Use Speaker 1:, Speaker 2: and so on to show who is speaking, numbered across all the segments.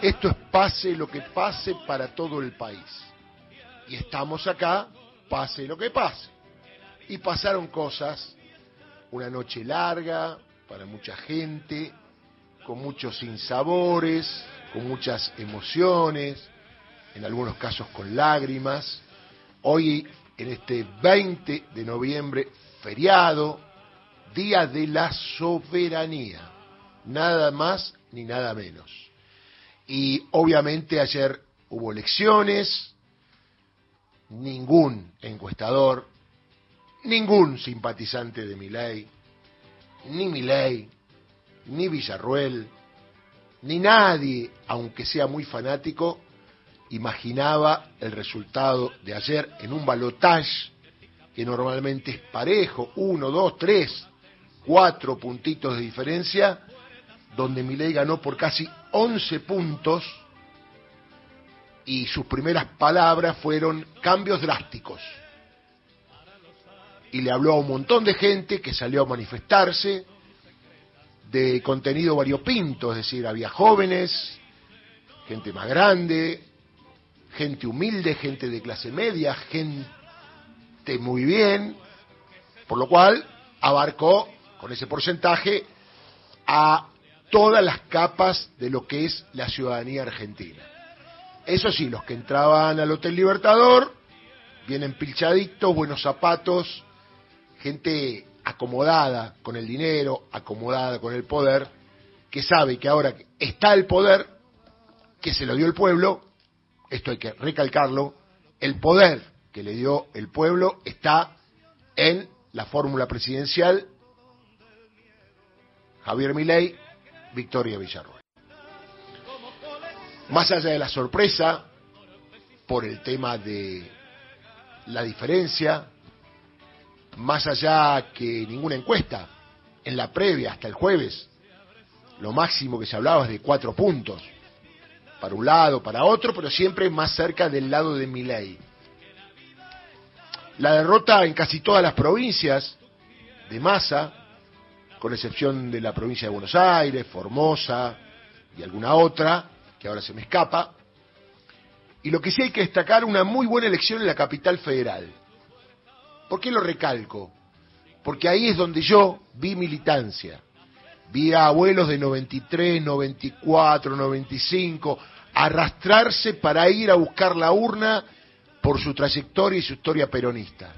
Speaker 1: Esto es pase lo que pase para todo el país. Y estamos acá, pase lo que pase. Y pasaron cosas, una noche larga para mucha gente, con muchos sinsabores, con muchas emociones, en algunos casos con lágrimas. Hoy, en este 20 de noviembre, feriado, Día de la Soberanía, nada más ni nada menos. Y obviamente ayer hubo elecciones, ningún encuestador, ningún simpatizante de Milei, ni Milei, ni Villarruel, ni nadie, aunque sea muy fanático, imaginaba el resultado de ayer en un balotage que normalmente es parejo, uno, dos, tres, cuatro puntitos de diferencia, donde Milei ganó por casi 11 puntos y sus primeras palabras fueron cambios drásticos. Y le habló a un montón de gente que salió a manifestarse, de contenido variopinto, es decir, había jóvenes, gente más grande, gente humilde, gente de clase media, gente muy bien, por lo cual abarcó con ese porcentaje a todas las capas de lo que es la ciudadanía argentina. Eso sí, los que entraban al Hotel Libertador, vienen pilchaditos, buenos zapatos, gente acomodada con el dinero, acomodada con el poder, que sabe que ahora está el poder, que se lo dio el pueblo, esto hay que recalcarlo, el poder que le dio el pueblo está en la fórmula presidencial Javier Milei, Victoria Villarroel. Más allá de la sorpresa por el tema de la diferencia, más allá que ninguna encuesta, en la previa hasta el jueves, lo máximo que se hablaba es de cuatro puntos, para un lado, para otro, pero siempre más cerca del lado de Milei. La derrota en casi todas las provincias de Massa, con excepción de la provincia de Buenos Aires, Formosa y alguna otra, que ahora se me escapa. Y lo que sí hay que destacar, una muy buena elección en la capital federal. ¿Por qué lo recalco? Porque ahí es donde yo vi militancia. Vi a abuelos de 93, 94, 95 arrastrarse para ir a buscar la urna por su trayectoria y su historia peronista.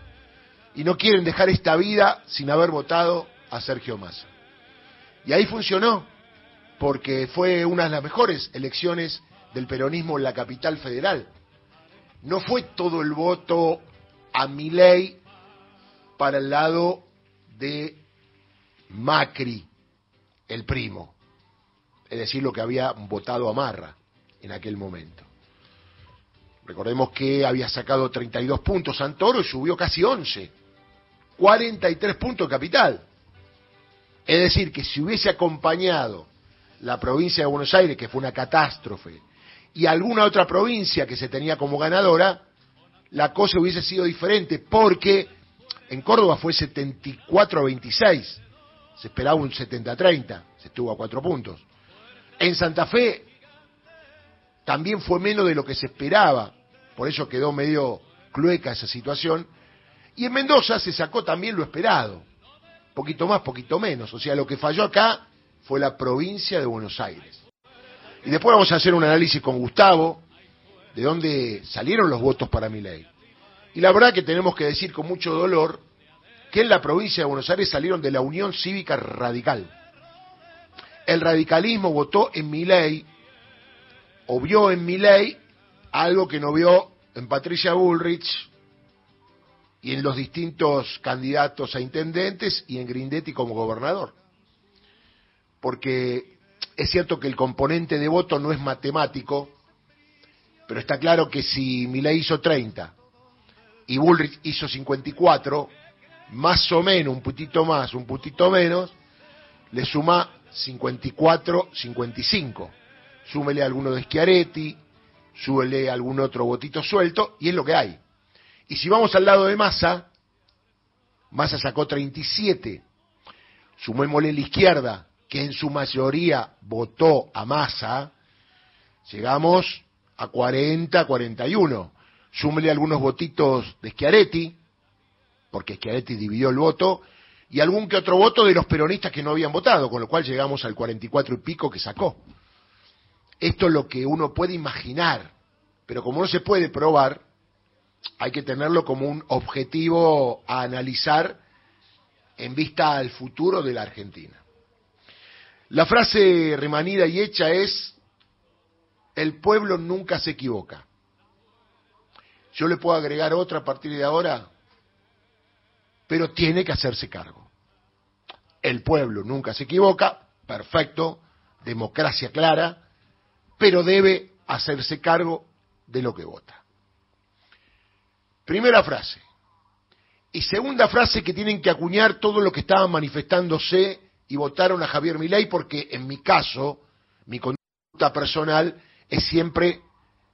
Speaker 1: Y no quieren dejar esta vida sin haber votado a Sergio Massa. Y ahí funcionó, porque fue una de las mejores elecciones del peronismo en la capital federal. No fue todo el voto a Milei para el lado de Macri, el primo, es decir, lo que había votado a Marra en aquel momento. Recordemos que había sacado 32 puntos Santoro y subió casi 11, 43 puntos capital. Es decir, que si hubiese acompañado la provincia de Buenos Aires, que fue una catástrofe, y alguna otra provincia que se tenía como ganadora, la cosa hubiese sido diferente, porque en Córdoba fue 74 a 26. Se esperaba un 70 a 30. Se estuvo a cuatro puntos. En Santa Fe también fue menos de lo que se esperaba. Por eso quedó medio clueca esa situación. Y en Mendoza se sacó también lo esperado. Poquito más, poquito menos. O sea, lo que falló acá fue la provincia de Buenos Aires. Y después vamos a hacer un análisis con Gustavo de dónde salieron los votos para mi ley. Y la verdad que tenemos que decir con mucho dolor que en la provincia de Buenos Aires salieron de la Unión Cívica Radical. El radicalismo votó en mi ley, o vio en mi ley, algo que no vio en Patricia Bullrich y en los distintos candidatos a intendentes y en Grindetti como gobernador. Porque es cierto que el componente de voto no es matemático, pero está claro que si Milei hizo 30 y Bullrich hizo 54, más o menos, un putito más, un putito menos, le suma 54, 55. Súmele alguno de Schiaretti, súmele algún otro botito suelto, y es lo que hay. Y si vamos al lado de Massa, Massa sacó 37. Sumémosle la izquierda, que en su mayoría votó a Massa, Llegamos a 40, 41. Súmele algunos votitos de Schiaretti, porque Schiaretti dividió el voto, y algún que otro voto de los peronistas que no habían votado, con lo cual llegamos al 44 y pico que sacó. Esto es lo que uno puede imaginar, pero como no se puede probar, hay que tenerlo como un objetivo a analizar en vista al futuro de la Argentina. La frase remanida y hecha es, el pueblo nunca se equivoca. Yo le puedo agregar otra a partir de ahora, pero tiene que hacerse cargo. El pueblo nunca se equivoca, perfecto, democracia clara, pero debe hacerse cargo de lo que vota. Primera frase. Y segunda frase que tienen que acuñar todo lo que estaban manifestándose y votaron a Javier Milei porque en mi caso, mi conducta personal es siempre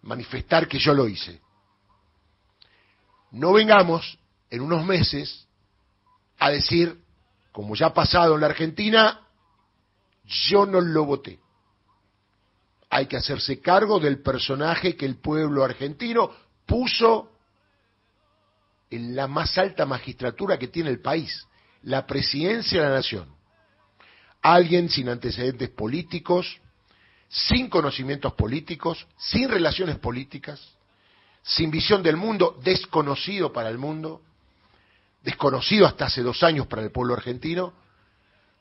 Speaker 1: manifestar que yo lo hice. No vengamos en unos meses a decir, como ya ha pasado en la Argentina, yo no lo voté. Hay que hacerse cargo del personaje que el pueblo argentino puso en la más alta magistratura que tiene el país, la presidencia de la nación. Alguien sin antecedentes políticos, sin conocimientos políticos, sin relaciones políticas, sin visión del mundo, desconocido para el mundo, desconocido hasta hace dos años para el pueblo argentino,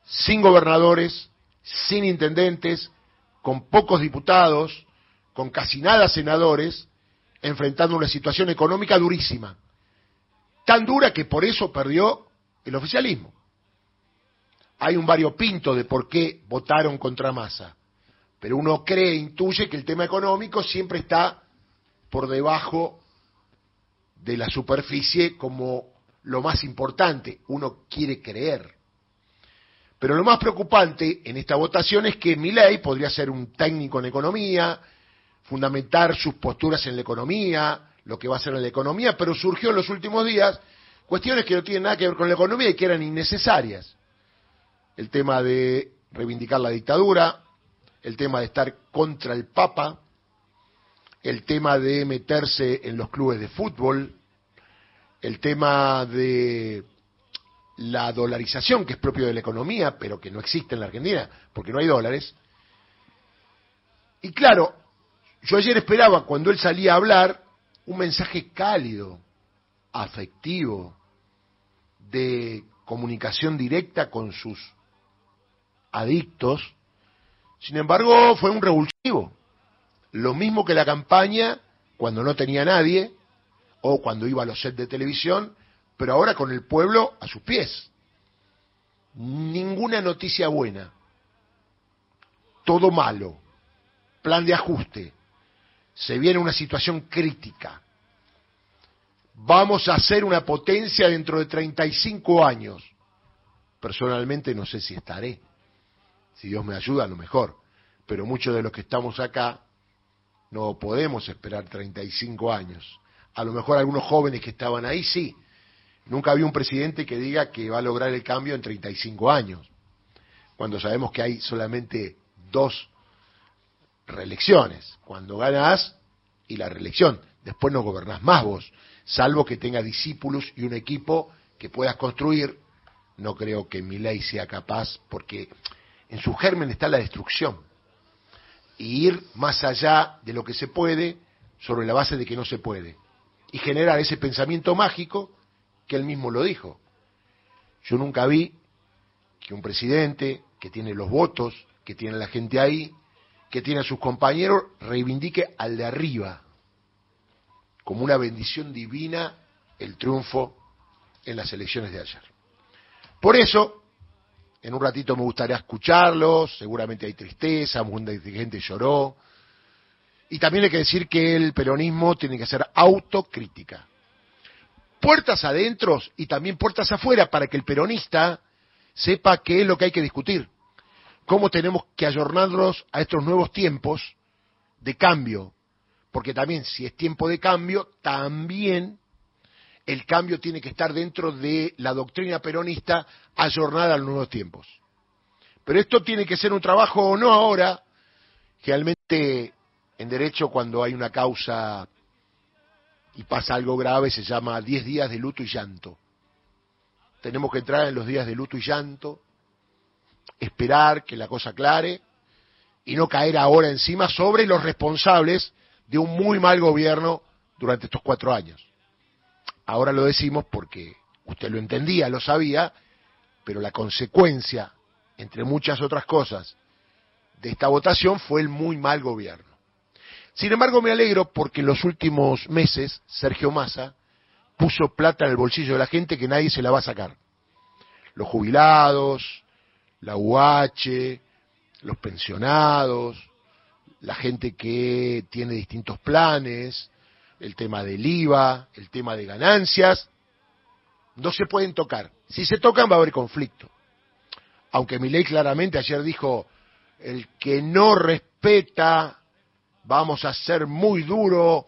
Speaker 1: sin gobernadores, sin intendentes, con pocos diputados, con casi nada senadores, enfrentando una situación económica durísima, tan dura que por eso perdió el oficialismo. Hay un variopinto de por qué votaron contra Massa, pero uno cree, intuye que el tema económico siempre está por debajo de la superficie como lo más importante, uno quiere creer. Pero lo más preocupante en esta votación es que Milei podría ser un técnico en economía, fundamentar sus posturas en la economía, lo que va a hacer en la economía, pero surgió en los últimos días cuestiones que no tienen nada que ver con la economía y que eran innecesarias. El tema de reivindicar la dictadura, el tema de estar contra el Papa, el tema de meterse en los clubes de fútbol, el tema de la dolarización, que es propio de la economía, pero que no existe en la Argentina, porque no hay dólares. Y claro, yo ayer esperaba, cuando él salía a hablar, un mensaje cálido, afectivo, de comunicación directa con sus adictos. Sin embargo, fue un revulsivo lo mismo que la campaña cuando no tenía nadie o cuando iba a los sets de televisión, pero ahora con el pueblo a sus pies. Ninguna noticia buena. Todo malo. Plan de ajuste. Se viene una situación crítica. Vamos a ser una potencia dentro de 35 años. Personalmente no sé si estaré. Si Dios me ayuda, a lo mejor. Pero muchos de los que estamos acá no podemos esperar 35 años. A lo mejor algunos jóvenes que estaban ahí sí. Nunca había un presidente que diga que va a lograr el cambio en 35 años, cuando sabemos que hay solamente dos reelecciones, cuando ganas y la reelección. Después no gobernás más vos, salvo que tenga discípulos y un equipo que puedas construir. No creo que mi ley sea capaz, porque en su germen está la destrucción y ir más allá de lo que se puede sobre la base de que no se puede y generar ese pensamiento mágico que él mismo lo dijo. Yo nunca vi que un presidente que tiene los votos, que tiene la gente ahí, que tiene a sus compañeros, reivindique al de arriba como una bendición divina el triunfo en las elecciones de ayer. Por eso, en un ratito me gustaría escucharlos, seguramente hay tristeza, mucha gente lloró. Y también hay que decir que el peronismo tiene que ser autocrítica. Puertas adentro y también puertas afuera para que el peronista sepa qué es lo que hay que discutir. Cómo tenemos que ayornarnos a estos nuevos tiempos de cambio. Porque también si es tiempo de cambio, también el cambio tiene que estar dentro de la doctrina peronista ayornada a los nuevos tiempos. Pero esto tiene que ser un trabajo no ahora, realmente En derecho, cuando hay una causa y pasa algo grave, se llama 10 días de luto y llanto. Tenemos que entrar en los días de luto y llanto, esperar que la cosa aclare y no caer ahora encima sobre los responsables de un muy mal gobierno durante estos cuatro años. Ahora lo decimos porque usted lo entendía, lo sabía, pero la consecuencia, entre muchas otras cosas, de esta votación fue el muy mal gobierno. Sin embargo, me alegro porque en los últimos meses Sergio Massa puso plata en el bolsillo de la gente que nadie se la va a sacar. Los jubilados, la UH, los pensionados, la gente que tiene distintos planes, el tema del IVA, el tema de ganancias, no se pueden tocar. Si se tocan va a haber conflicto. Aunque mi ley claramente ayer dijo, el que no respeta, vamos a ser muy duro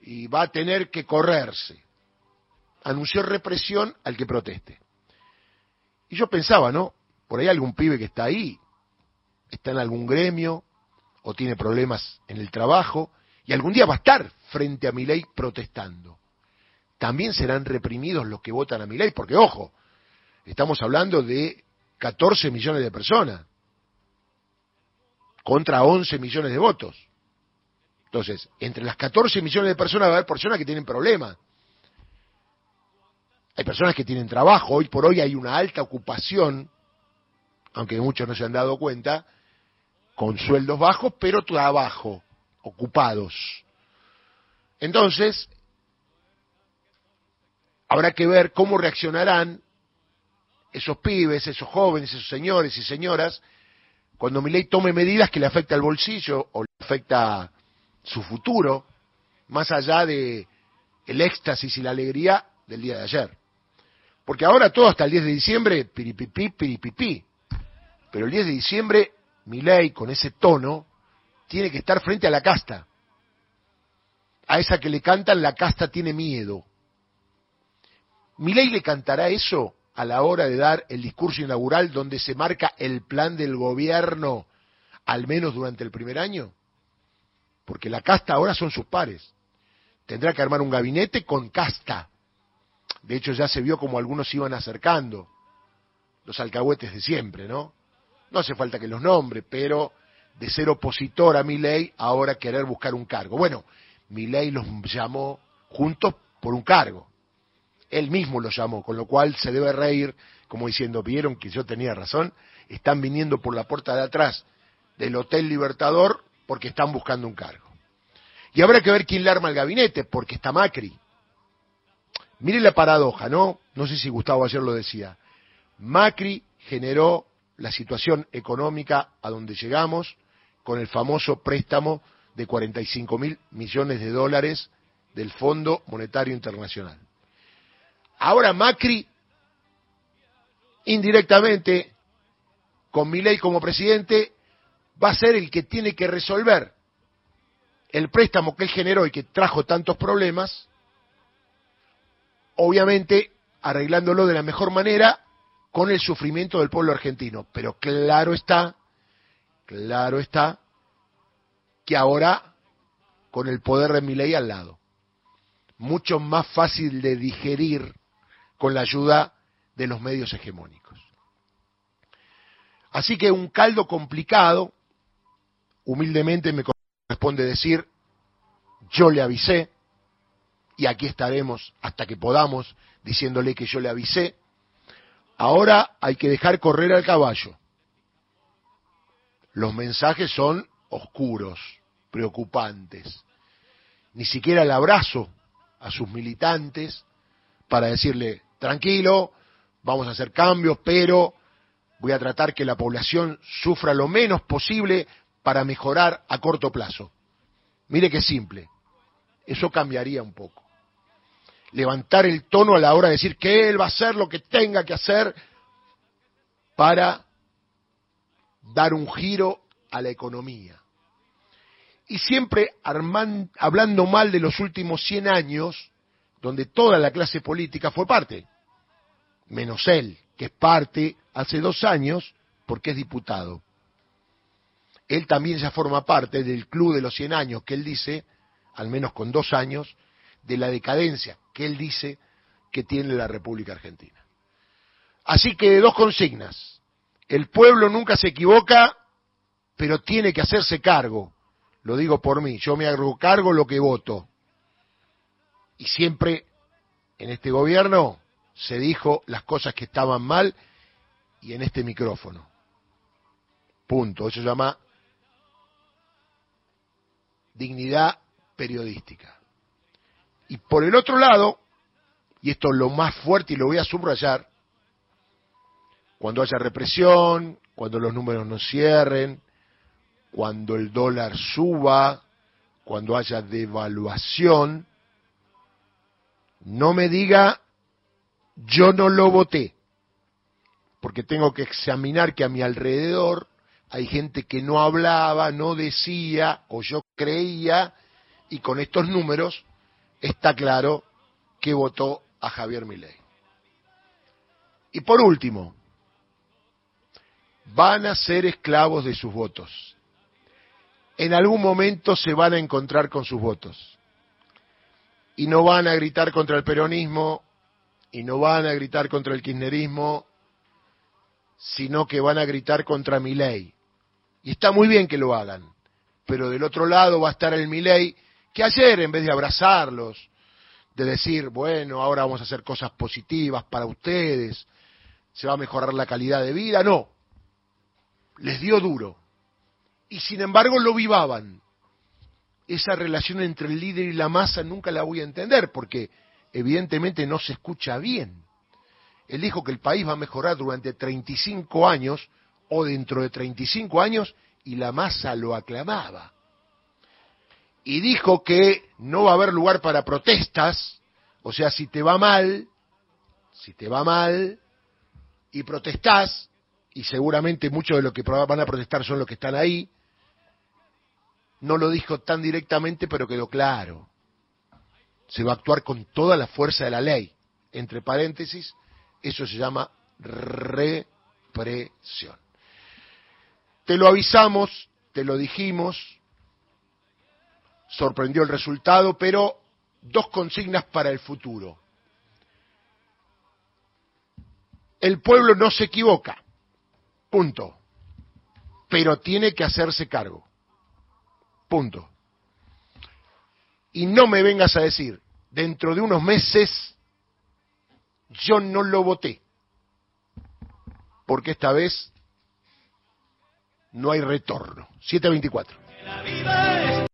Speaker 1: y va a tener que correrse. Anunció represión al que proteste. Y yo pensaba, ¿no? Por ahí algún pibe que está ahí, está en algún gremio o tiene problemas en el trabajo y algún día va a estar frente a mi ley protestando. También serán reprimidos los que votan a mi ley, porque ojo, estamos hablando de 14 millones de personas contra 11 millones de votos. Entonces, entre las 14 millones de personas va a haber personas que tienen problemas. Hay personas que tienen trabajo, hoy por hoy hay una alta ocupación, aunque muchos no se han dado cuenta, con sueldos bajos, pero trabajo, ocupados. Entonces, habrá que ver cómo reaccionarán esos pibes, esos jóvenes, esos señores y señoras, cuando mi ley tome medidas que le afecta al bolsillo o le afecta su futuro, más allá de el éxtasis y la alegría del día de ayer. Porque ahora todo hasta el 10 de diciembre, piripipí, piripipí. Pero el 10 de diciembre, mi ley, con ese tono, tiene que estar frente a la casta. A esa que le cantan, la casta tiene miedo. Mi ley le cantará eso a la hora de dar el discurso inaugural donde se marca el plan del gobierno, al menos durante el primer año porque la casta ahora son sus pares. Tendrá que armar un gabinete con casta. De hecho, ya se vio como algunos iban acercando, los alcahuetes de siempre, ¿no? No hace falta que los nombre, pero de ser opositor a mi ley, ahora querer buscar un cargo. Bueno, mi ley los llamó juntos por un cargo. Él mismo los llamó, con lo cual se debe reír, como diciendo, vieron que yo tenía razón, están viniendo por la puerta de atrás del Hotel Libertador porque están buscando un cargo. Y habrá que ver quién le arma el gabinete, porque está Macri. Miren la paradoja, ¿no? No sé si Gustavo ayer lo decía. Macri generó la situación económica a donde llegamos con el famoso préstamo de 45 mil millones de dólares del Fondo Monetario Internacional. Ahora Macri, indirectamente, con Milei como presidente, va a ser el que tiene que resolver el préstamo que él generó y que trajo tantos problemas, obviamente arreglándolo de la mejor manera con el sufrimiento del pueblo argentino. Pero claro está, claro está, que ahora con el poder de mi ley al lado, mucho más fácil de digerir con la ayuda de los medios hegemónicos. Así que un caldo complicado, humildemente me corresponde decir, yo le avisé, y aquí estaremos hasta que podamos diciéndole que yo le avisé, ahora hay que dejar correr al caballo. Los mensajes son oscuros, preocupantes. Ni siquiera el abrazo a sus militantes para decirle, tranquilo, vamos a hacer cambios, pero voy a tratar que la población sufra lo menos posible para mejorar a corto plazo. Mire qué simple. Eso cambiaría un poco. Levantar el tono a la hora de decir que él va a hacer lo que tenga que hacer para dar un giro a la economía. Y siempre hablando mal de los últimos 100 años, donde toda la clase política fue parte, menos él, que es parte hace dos años porque es diputado. él también ya forma parte del club de los 100 años, que él dice, al menos con dos años, de la decadencia que él dice que tiene la República Argentina. Así que dos consignas. El pueblo nunca se equivoca, pero tiene que hacerse cargo. Lo digo por mí, yo me hago cargo lo que voto. Y siempre en este gobierno se dijo las cosas que estaban mal y en este micrófono. Punto. Eso se llama dignidad periodística. Y por el otro lado, y esto es lo más fuerte y lo voy a subrayar, cuando haya represión, cuando los números no cierren, cuando el dólar suba, cuando haya devaluación, no me diga yo no lo voté, porque tengo que examinar que a mi alrededor hay gente que no hablaba, no decía, o yo creía, y con estos números está claro que votó a Javier Milei. Y por último, van a ser esclavos de sus votos. En algún momento se van a encontrar con sus votos. Y no van a gritar contra el peronismo, y no van a gritar contra el kirchnerismo, sino que van a gritar contra mi ley. Y está muy bien que lo hagan, pero del otro lado va a estar el Milei, que ayer en vez de abrazarlos, de decir, bueno, ahora vamos a hacer cosas positivas para ustedes, se va a mejorar la calidad de vida, no, les dio duro. Y sin embargo lo vivaban. Esa relación entre el líder y la masa nunca la voy a entender, porque evidentemente no se escucha bien. Él dijo que el país va a mejorar durante 35 años o dentro de 35 años y la masa lo aclamaba. Y dijo que no va a haber lugar para protestas, o sea, si te va mal, si te va mal y protestás, y seguramente muchos de los que van a protestar son los que están ahí, no lo dijo tan directamente, pero quedó claro se va a actuar con toda la fuerza de la ley. Entre paréntesis, eso se llama represión. Te lo avisamos, te lo dijimos, sorprendió el resultado, pero dos consignas para el futuro. El pueblo no se equivoca, punto, pero tiene que hacerse cargo, punto. Y no me vengas a decir, dentro de unos meses, yo no lo voté. Porque esta vez no hay retorno. 724.